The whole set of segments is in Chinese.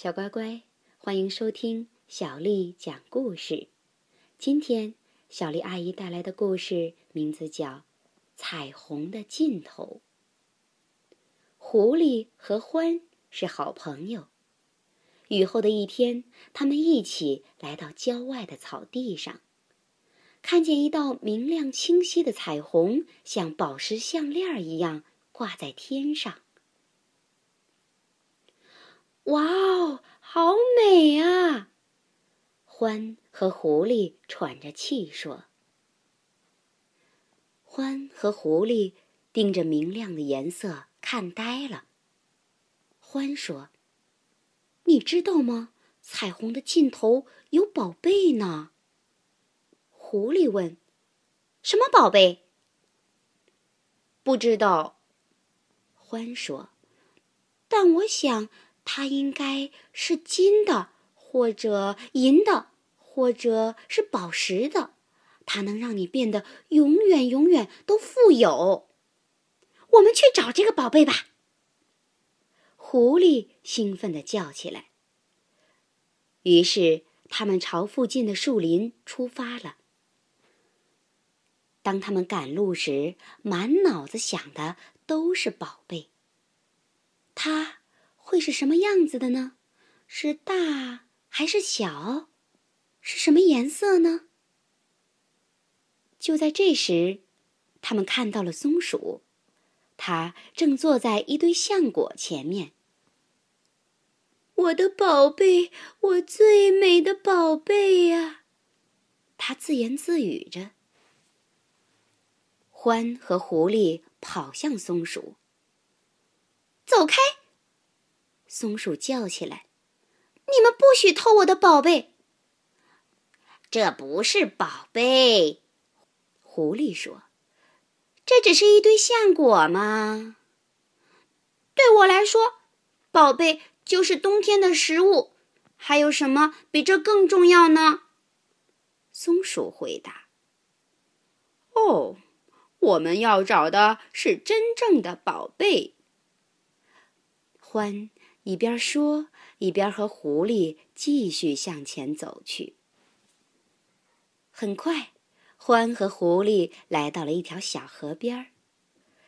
小乖乖，欢迎收听小丽讲故事。今天，小丽阿姨带来的故事名字叫《彩虹的尽头》。狐狸和獾是好朋友。雨后的一天，他们一起来到郊外的草地上，看见一道明亮清晰的彩虹，像宝石项链一样挂在天上。哇哦，好美啊！獾和狐狸喘着气说：“獾和狐狸盯着明亮的颜色看呆了。”獾说：“你知道吗？彩虹的尽头有宝贝呢。”狐狸问：“什么宝贝？”不知道。獾说：“但我想。”它应该是金的，或者银的，或者是宝石的。它能让你变得永远、永远都富有。我们去找这个宝贝吧！狐狸兴奋地叫起来。于是，他们朝附近的树林出发了。当他们赶路时，满脑子想的都是宝贝。它。会是什么样子的呢？是大还是小？是什么颜色呢？就在这时，他们看到了松鼠，它正坐在一堆橡果前面。我的宝贝，我最美的宝贝呀！它自言自语着。獾和狐狸跑向松鼠，走开！松鼠叫起来：“你们不许偷我的宝贝！”这不是宝贝，狐狸说：“这只是一堆橡果吗。”对我来说，宝贝就是冬天的食物。还有什么比这更重要呢？松鼠回答：“哦，我们要找的是真正的宝贝。”獾。一边说，一边和狐狸继续向前走去。很快，獾和狐狸来到了一条小河边，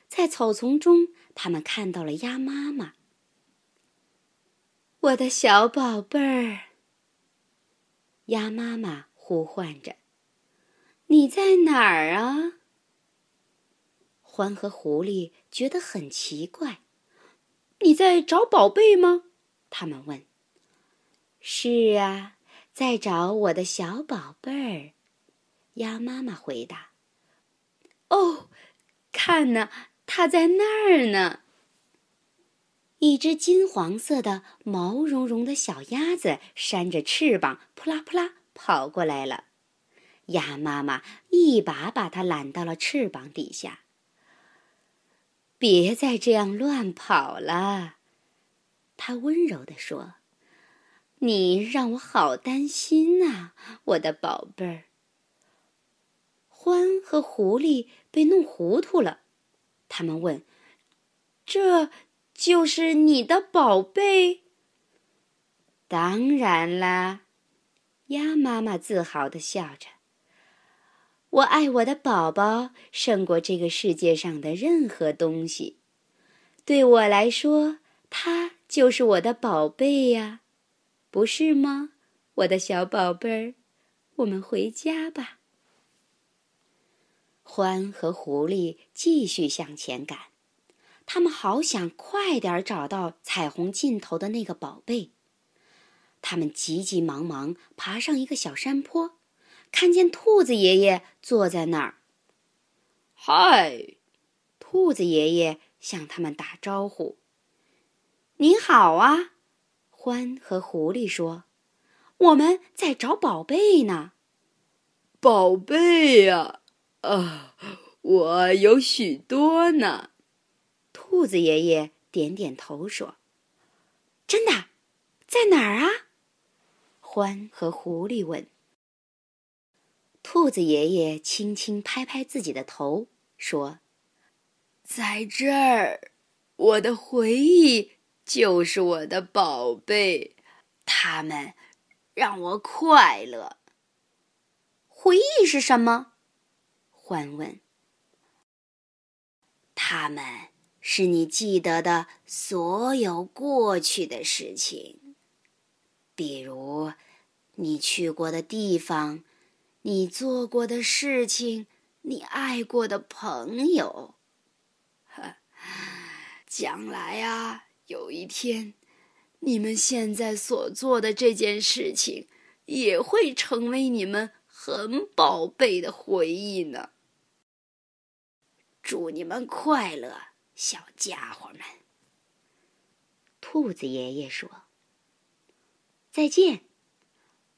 在草丛中，他们看到了鸭妈妈。我的小宝贝儿，鸭妈妈呼唤着：“你在哪儿啊？”獾和狐狸觉得很奇怪。你在找宝贝吗？他们问。是啊，在找我的小宝贝儿。鸭妈妈回答。哦，看呐，它在那儿呢。一只金黄色的、毛茸茸的小鸭子扇着翅膀，扑啦扑啦跑过来了。鸭妈妈一把把它揽到了翅膀底下。别再这样乱跑了，他温柔地说：“你让我好担心啊，我的宝贝儿。”獾和狐狸被弄糊涂了，他们问：“这就是你的宝贝？”“当然啦！”鸭妈妈自豪地笑着。我爱我的宝宝胜过这个世界上的任何东西，对我来说，它就是我的宝贝呀，不是吗，我的小宝贝儿？我们回家吧。獾和狐狸继续向前赶，他们好想快点找到彩虹尽头的那个宝贝。他们急急忙忙爬上一个小山坡。看见兔子爷爷坐在那儿，嗨，兔子爷爷向他们打招呼：“您好啊！”獾和狐狸说：“我们在找宝贝呢。”宝贝呀，啊，我有许多呢。兔子爷爷点点头说：“真的，在哪儿啊？”獾和狐狸问。兔子爷爷轻轻拍拍自己的头，说：“在这儿，我的回忆就是我的宝贝。他们让我快乐。回忆是什么？欢问。他们是你记得的所有过去的事情，比如你去过的地方，你做过的事情，你爱过的朋友。将来啊，有一天，你们现在所做的这件事情，也会成为你们很宝贝的回忆呢。祝你们快乐，小家伙们。兔子爷爷说：“再见。”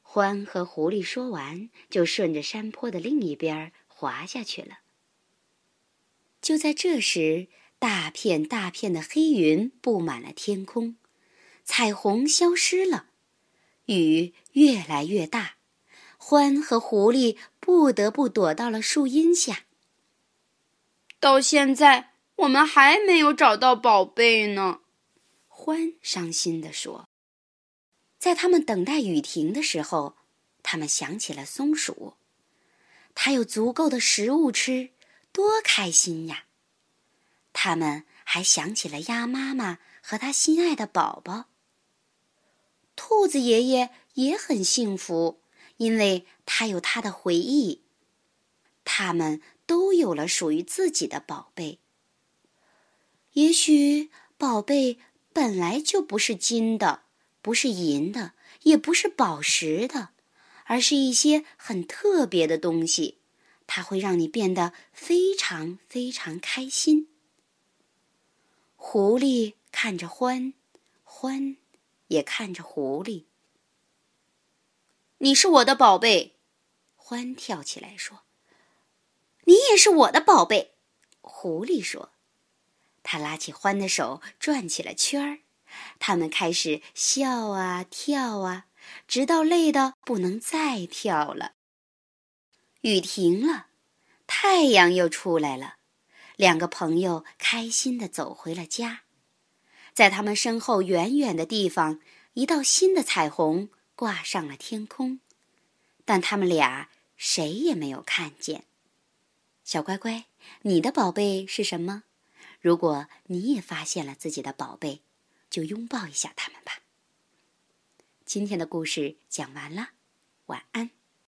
獾和狐狸说完，就顺着山坡的另一边滑下去了。就在这时，大片大片的黑云布满了天空，彩虹消失了，雨越来越大，獾和狐狸不得不躲到了树荫下。到现在，我们还没有找到宝贝呢。獾伤心地说。在他们等待雨停的时候，他们想起了松鼠，它有足够的食物吃。多开心呀！他们还想起了鸭妈妈和他心爱的宝宝。兔子爷爷也很幸福，因为他有他的回忆。他们都有了属于自己的宝贝。也许宝贝本来就不是金的，不是银的，也不是宝石的，而是一些很特别的东西。它会让你变得非常非常开心。狐狸看着獾，獾也看着狐狸。你是我的宝贝，獾跳起来说。你也是我的宝贝，狐狸说。他拉起獾的手，转起了圈儿。他们开始笑啊跳啊，直到累得不能再跳了。雨停了，太阳又出来了。两个朋友开心地走回了家。在他们身后远远的地方，一道新的彩虹挂上了天空，但他们俩谁也没有看见。小乖乖，你的宝贝是什么？如果你也发现了自己的宝贝，就拥抱一下他们吧。今天的故事讲完了，晚安。